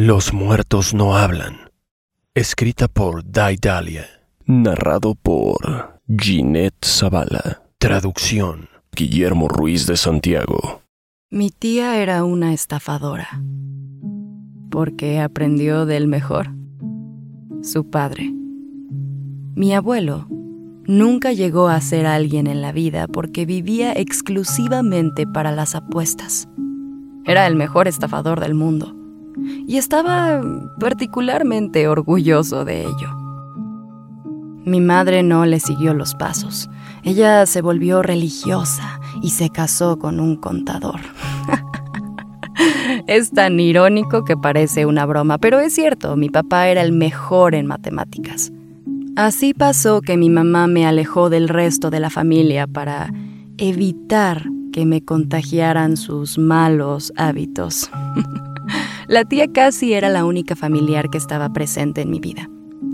Los muertos no hablan. Escrita por Daidalia. Narrado por Ginette Zavala. Traducción. Guillermo Ruiz de Santiago. Mi tía era una estafadora. Porque aprendió del mejor. Su padre. Mi abuelo nunca llegó a ser alguien en la vida porque vivía exclusivamente para las apuestas. Era el mejor estafador del mundo y estaba particularmente orgulloso de ello. Mi madre no le siguió los pasos. Ella se volvió religiosa y se casó con un contador. es tan irónico que parece una broma, pero es cierto, mi papá era el mejor en matemáticas. Así pasó que mi mamá me alejó del resto de la familia para evitar que me contagiaran sus malos hábitos. La tía casi era la única familiar que estaba presente en mi vida.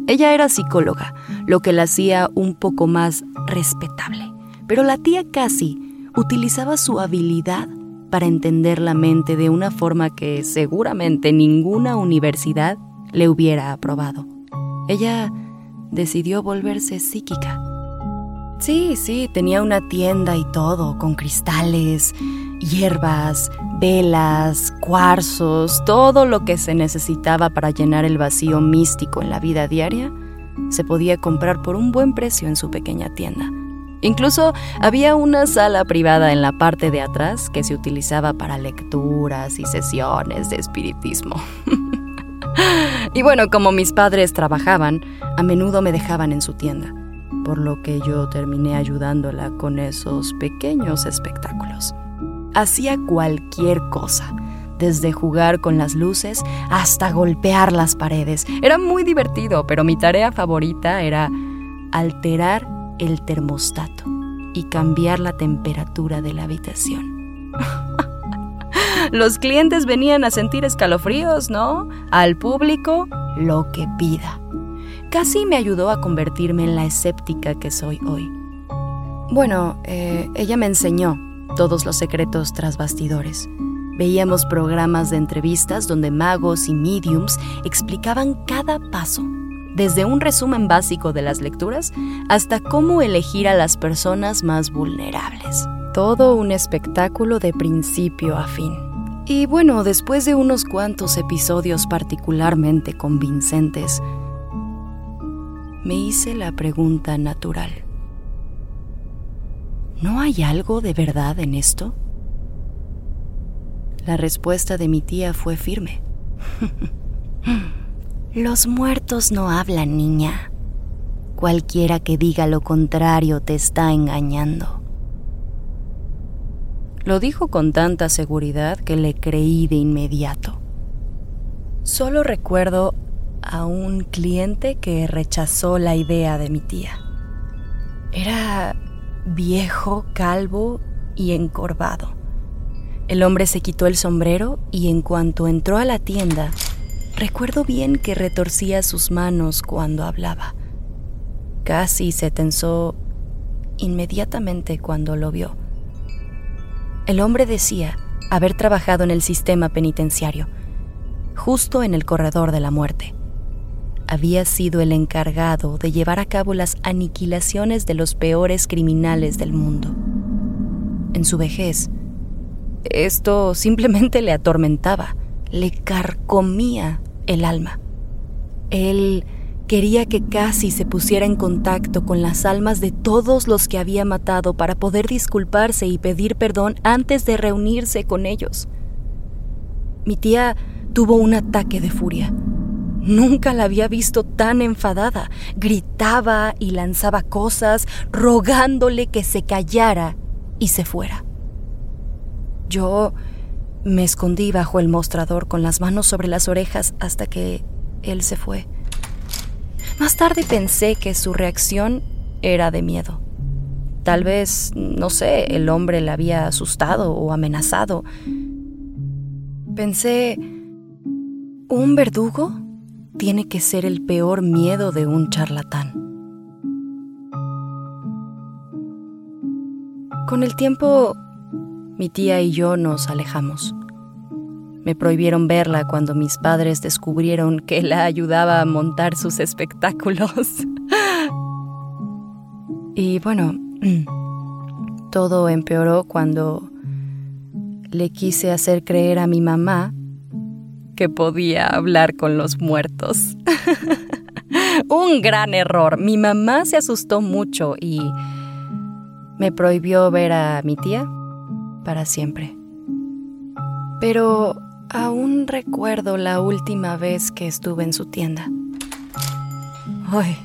Ella era psicóloga, lo que la hacía un poco más respetable. Pero la tía casi utilizaba su habilidad para entender la mente de una forma que seguramente ninguna universidad le hubiera aprobado. Ella decidió volverse psíquica. Sí, sí, tenía una tienda y todo, con cristales, hierbas, velas, cuarzos, todo lo que se necesitaba para llenar el vacío místico en la vida diaria, se podía comprar por un buen precio en su pequeña tienda. Incluso había una sala privada en la parte de atrás que se utilizaba para lecturas y sesiones de espiritismo. y bueno, como mis padres trabajaban, a menudo me dejaban en su tienda, por lo que yo terminé ayudándola con esos pequeños espectáculos hacía cualquier cosa, desde jugar con las luces hasta golpear las paredes. Era muy divertido, pero mi tarea favorita era alterar el termostato y cambiar la temperatura de la habitación. Los clientes venían a sentir escalofríos, ¿no? Al público, lo que pida. Casi me ayudó a convertirme en la escéptica que soy hoy. Bueno, eh, ella me enseñó todos los secretos tras bastidores. Veíamos programas de entrevistas donde magos y mediums explicaban cada paso, desde un resumen básico de las lecturas hasta cómo elegir a las personas más vulnerables. Todo un espectáculo de principio a fin. Y bueno, después de unos cuantos episodios particularmente convincentes, me hice la pregunta natural. ¿No hay algo de verdad en esto? La respuesta de mi tía fue firme. Los muertos no hablan, niña. Cualquiera que diga lo contrario te está engañando. Lo dijo con tanta seguridad que le creí de inmediato. Solo recuerdo a un cliente que rechazó la idea de mi tía. Era viejo, calvo y encorvado. El hombre se quitó el sombrero y en cuanto entró a la tienda, recuerdo bien que retorcía sus manos cuando hablaba. Casi se tensó inmediatamente cuando lo vio. El hombre decía haber trabajado en el sistema penitenciario, justo en el corredor de la muerte había sido el encargado de llevar a cabo las aniquilaciones de los peores criminales del mundo. En su vejez, esto simplemente le atormentaba, le carcomía el alma. Él quería que casi se pusiera en contacto con las almas de todos los que había matado para poder disculparse y pedir perdón antes de reunirse con ellos. Mi tía tuvo un ataque de furia Nunca la había visto tan enfadada. Gritaba y lanzaba cosas, rogándole que se callara y se fuera. Yo Me escondí bajo el mostrador con las manos sobre las orejas hasta que él se fue. Más tarde pensé que su reacción era de miedo. Tal vez, no sé, el hombre le había asustado o amenazado. Pensé, un verdugo tiene que ser el peor miedo de un charlatán. Con el tiempo, mi tía y yo nos alejamos. Me prohibieron verla cuando mis padres descubrieron que la ayudaba a montar sus espectáculos. y bueno, todo empeoró cuando le quise hacer creer a mi mamá que podía hablar con los muertos. Un gran error. Mi mamá se asustó mucho y me prohibió ver a mi tía para siempre. Pero aún recuerdo la última vez que estuve en su tienda. Ay,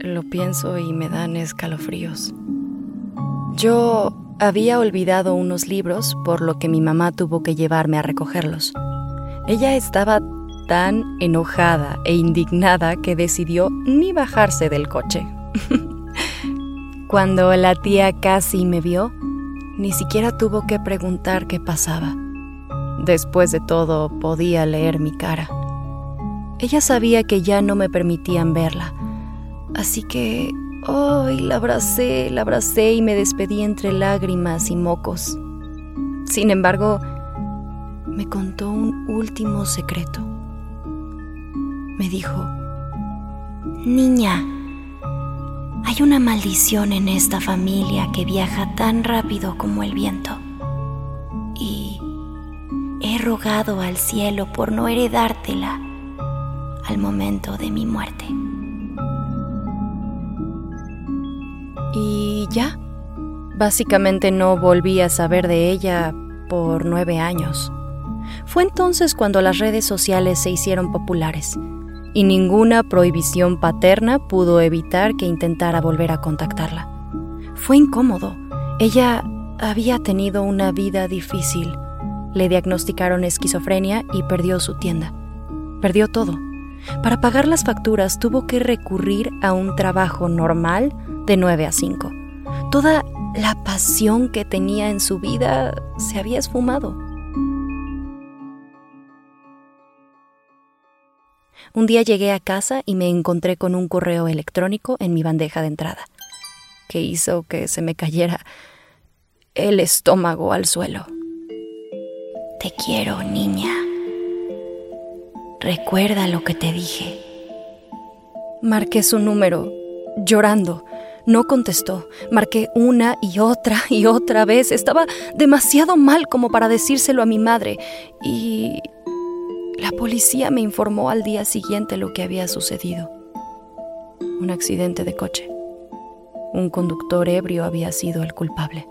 lo pienso y me dan escalofríos. Yo había olvidado unos libros, por lo que mi mamá tuvo que llevarme a recogerlos. Ella estaba tan enojada e indignada que decidió ni bajarse del coche. Cuando la tía casi me vio, ni siquiera tuvo que preguntar qué pasaba. Después de todo, podía leer mi cara. Ella sabía que ya no me permitían verla, así que hoy la abracé, la abracé y me despedí entre lágrimas y mocos. Sin embargo, me contó un último secreto. Me dijo, Niña, hay una maldición en esta familia que viaja tan rápido como el viento. Y he rogado al cielo por no heredártela al momento de mi muerte. Y ya, básicamente no volví a saber de ella por nueve años. Fue entonces cuando las redes sociales se hicieron populares y ninguna prohibición paterna pudo evitar que intentara volver a contactarla. Fue incómodo. Ella había tenido una vida difícil. Le diagnosticaron esquizofrenia y perdió su tienda. Perdió todo. Para pagar las facturas tuvo que recurrir a un trabajo normal de 9 a 5. Toda la pasión que tenía en su vida se había esfumado. Un día llegué a casa y me encontré con un correo electrónico en mi bandeja de entrada, que hizo que se me cayera el estómago al suelo. Te quiero, niña. Recuerda lo que te dije. Marqué su número, llorando. No contestó. Marqué una y otra y otra vez. Estaba demasiado mal como para decírselo a mi madre. Y la policía me informó al día siguiente lo que había sucedido. Un accidente de coche. Un conductor ebrio había sido el culpable.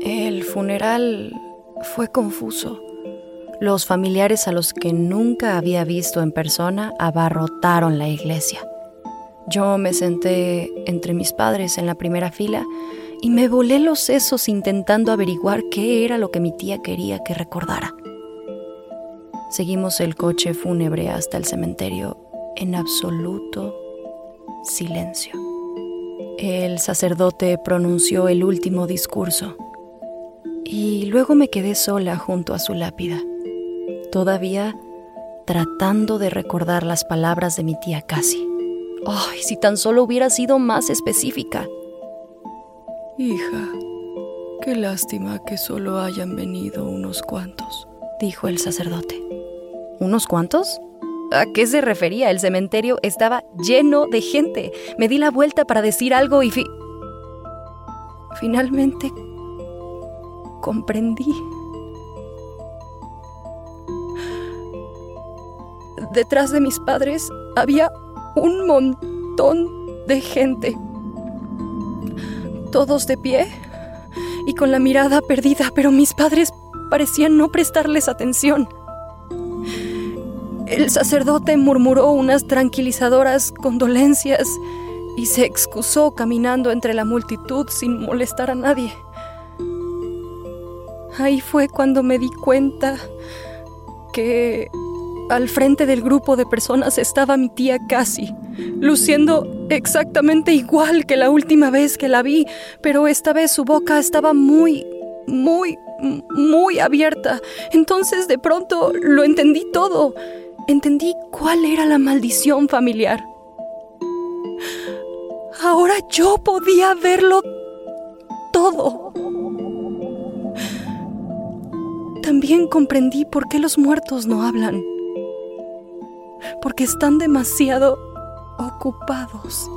El funeral fue confuso. Los familiares a los que nunca había visto en persona abarrotaron la iglesia. Yo me senté entre mis padres en la primera fila y me volé los sesos intentando averiguar qué era lo que mi tía quería que recordara. Seguimos el coche fúnebre hasta el cementerio en absoluto silencio. El sacerdote pronunció el último discurso y luego me quedé sola junto a su lápida, todavía tratando de recordar las palabras de mi tía Casi. ¡Ay, si tan solo hubiera sido más específica! Hija, qué lástima que solo hayan venido unos cuantos, dijo el sacerdote. ¿Unos cuantos? ¿A qué se refería? El cementerio estaba lleno de gente. Me di la vuelta para decir algo y finalmente comprendí. Detrás de mis padres había un montón de gente todos de pie y con la mirada perdida, pero mis padres parecían no prestarles atención. El sacerdote murmuró unas tranquilizadoras condolencias y se excusó caminando entre la multitud sin molestar a nadie. Ahí fue cuando me di cuenta que al frente del grupo de personas estaba mi tía Cassie, luciendo exactamente igual que la última vez que la vi, pero esta vez su boca estaba muy, muy, muy abierta. Entonces de pronto lo entendí todo. Entendí cuál era la maldición familiar. Ahora yo podía verlo todo. También comprendí por qué los muertos no hablan porque están demasiado ocupados,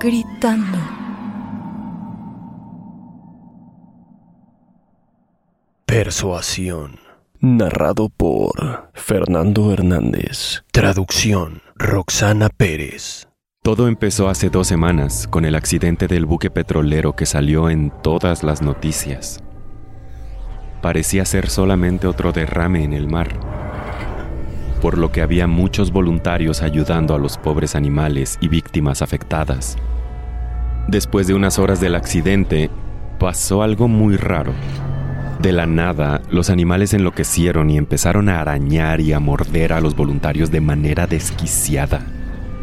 gritando. Persuasión. Narrado por Fernando Hernández. Traducción. Roxana Pérez. Todo empezó hace dos semanas con el accidente del buque petrolero que salió en todas las noticias. Parecía ser solamente otro derrame en el mar por lo que había muchos voluntarios ayudando a los pobres animales y víctimas afectadas. Después de unas horas del accidente, pasó algo muy raro. De la nada, los animales enloquecieron y empezaron a arañar y a morder a los voluntarios de manera desquiciada.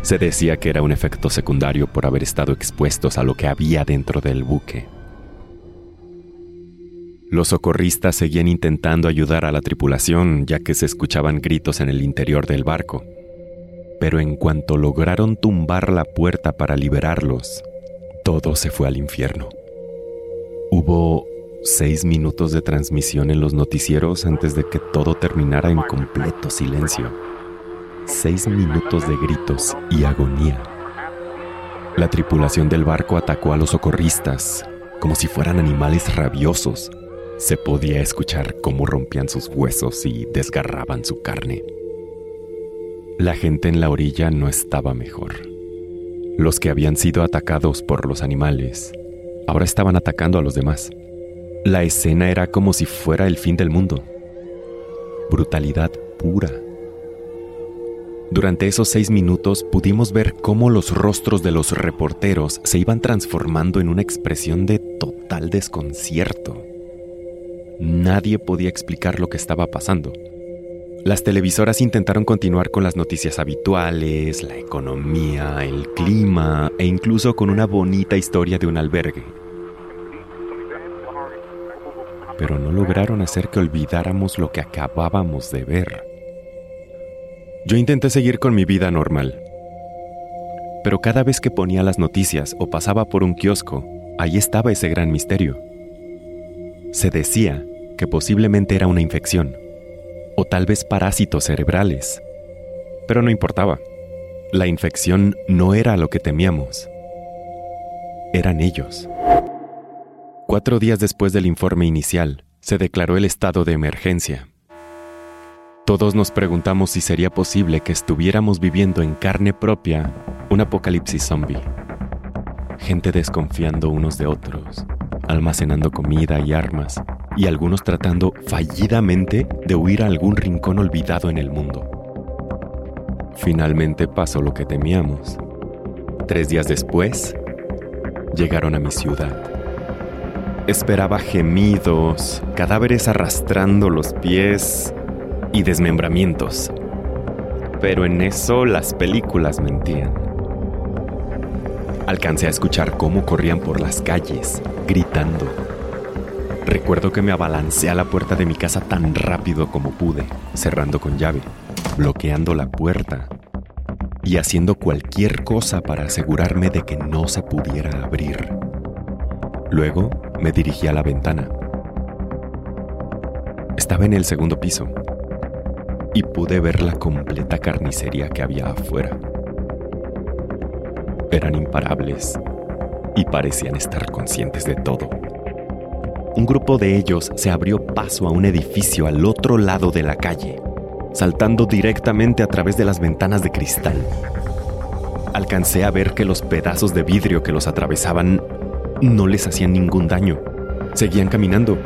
Se decía que era un efecto secundario por haber estado expuestos a lo que había dentro del buque. Los socorristas seguían intentando ayudar a la tripulación ya que se escuchaban gritos en el interior del barco. Pero en cuanto lograron tumbar la puerta para liberarlos, todo se fue al infierno. Hubo seis minutos de transmisión en los noticieros antes de que todo terminara en completo silencio. Seis minutos de gritos y agonía. La tripulación del barco atacó a los socorristas como si fueran animales rabiosos se podía escuchar cómo rompían sus huesos y desgarraban su carne. La gente en la orilla no estaba mejor. Los que habían sido atacados por los animales ahora estaban atacando a los demás. La escena era como si fuera el fin del mundo. Brutalidad pura. Durante esos seis minutos pudimos ver cómo los rostros de los reporteros se iban transformando en una expresión de total desconcierto. Nadie podía explicar lo que estaba pasando. Las televisoras intentaron continuar con las noticias habituales, la economía, el clima e incluso con una bonita historia de un albergue. Pero no lograron hacer que olvidáramos lo que acabábamos de ver. Yo intenté seguir con mi vida normal. Pero cada vez que ponía las noticias o pasaba por un kiosco, ahí estaba ese gran misterio. Se decía que posiblemente era una infección, o tal vez parásitos cerebrales. Pero no importaba. La infección no era lo que temíamos. Eran ellos. Cuatro días después del informe inicial, se declaró el estado de emergencia. Todos nos preguntamos si sería posible que estuviéramos viviendo en carne propia un apocalipsis zombie. Gente desconfiando unos de otros, almacenando comida y armas, y algunos tratando fallidamente de huir a algún rincón olvidado en el mundo. Finalmente pasó lo que temíamos. Tres días después, llegaron a mi ciudad. Esperaba gemidos, cadáveres arrastrando los pies y desmembramientos. Pero en eso las películas mentían. Alcancé a escuchar cómo corrían por las calles, gritando. Recuerdo que me abalancé a la puerta de mi casa tan rápido como pude, cerrando con llave, bloqueando la puerta y haciendo cualquier cosa para asegurarme de que no se pudiera abrir. Luego me dirigí a la ventana. Estaba en el segundo piso y pude ver la completa carnicería que había afuera. Eran imparables y parecían estar conscientes de todo. Un grupo de ellos se abrió paso a un edificio al otro lado de la calle, saltando directamente a través de las ventanas de cristal. Alcancé a ver que los pedazos de vidrio que los atravesaban no les hacían ningún daño. Seguían caminando.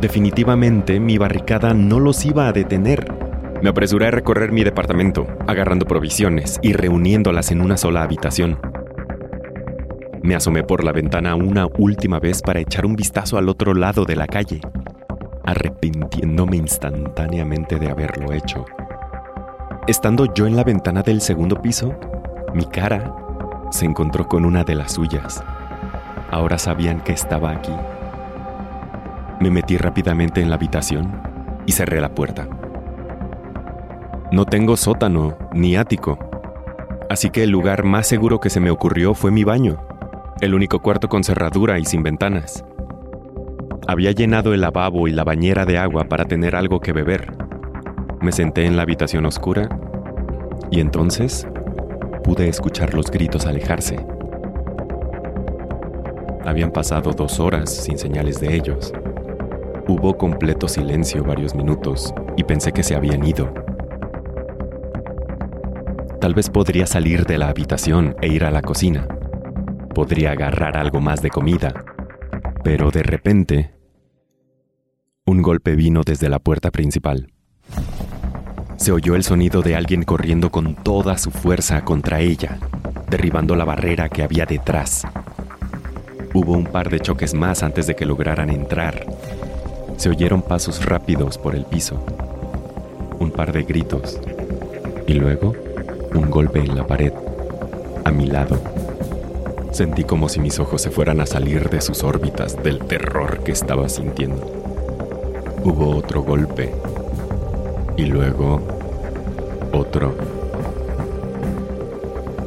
Definitivamente mi barricada no los iba a detener me apresuré a recorrer mi departamento, agarrando provisiones y reuniéndolas en una sola habitación. Me asomé por la ventana una última vez para echar un vistazo al otro lado de la calle, arrepintiéndome instantáneamente de haberlo hecho. Estando yo en la ventana del segundo piso, mi cara se encontró con una de las suyas. Ahora sabían que estaba aquí. Me metí rápidamente en la habitación y cerré la puerta. No tengo sótano ni ático, así que el lugar más seguro que se me ocurrió fue mi baño, el único cuarto con cerradura y sin ventanas. Había llenado el lavabo y la bañera de agua para tener algo que beber. Me senté en la habitación oscura y entonces pude escuchar los gritos alejarse. Habían pasado dos horas sin señales de ellos. Hubo completo silencio varios minutos y pensé que se habían ido. Tal vez podría salir de la habitación e ir a la cocina. Podría agarrar algo más de comida. Pero de repente, un golpe vino desde la puerta principal. Se oyó el sonido de alguien corriendo con toda su fuerza contra ella, derribando la barrera que había detrás. Hubo un par de choques más antes de que lograran entrar. Se oyeron pasos rápidos por el piso, un par de gritos y luego un golpe en la pared, a mi lado. Sentí como si mis ojos se fueran a salir de sus órbitas del terror que estaba sintiendo. Hubo otro golpe y luego otro.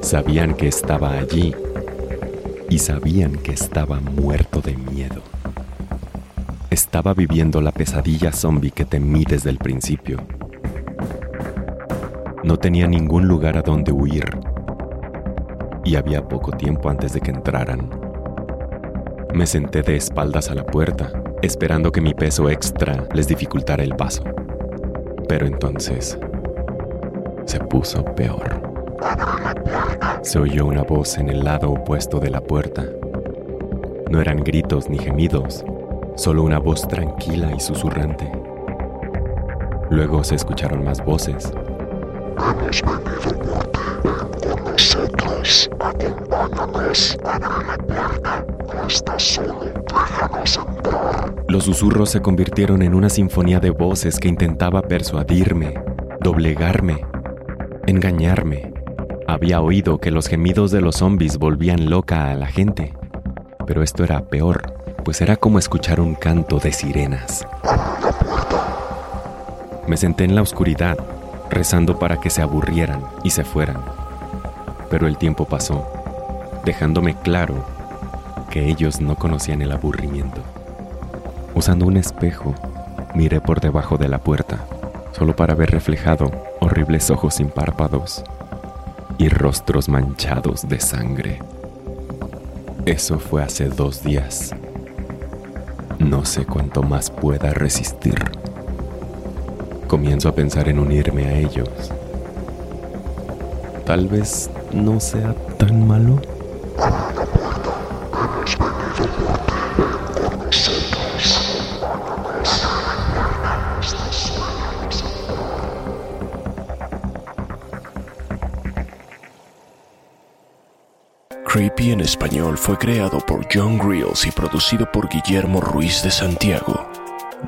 Sabían que estaba allí y sabían que estaba muerto de miedo. Estaba viviendo la pesadilla zombie que temí desde el principio. No tenía ningún lugar a donde huir y había poco tiempo antes de que entraran. Me senté de espaldas a la puerta, esperando que mi peso extra les dificultara el paso. Pero entonces se puso peor. Se oyó una voz en el lado opuesto de la puerta. No eran gritos ni gemidos, solo una voz tranquila y susurrante. Luego se escucharon más voces. Hemos venido con nosotros. Acompáñanos, abre la puerta. No solo, déjanos entrar. Los susurros se convirtieron en una sinfonía de voces que intentaba persuadirme, doblegarme, engañarme. Había oído que los gemidos de los zombies volvían loca a la gente, pero esto era peor, pues era como escuchar un canto de sirenas. Me senté en la oscuridad, rezando para que se aburrieran y se fueran. Pero el tiempo pasó, dejándome claro que ellos no conocían el aburrimiento. Usando un espejo, miré por debajo de la puerta, solo para ver reflejado horribles ojos sin párpados y rostros manchados de sangre. Eso fue hace dos días. No sé cuánto más pueda resistir. Comienzo a pensar en unirme a ellos. Tal vez no sea tan malo. Creepy en español fue creado por John Grills y producido por Guillermo Ruiz de Santiago.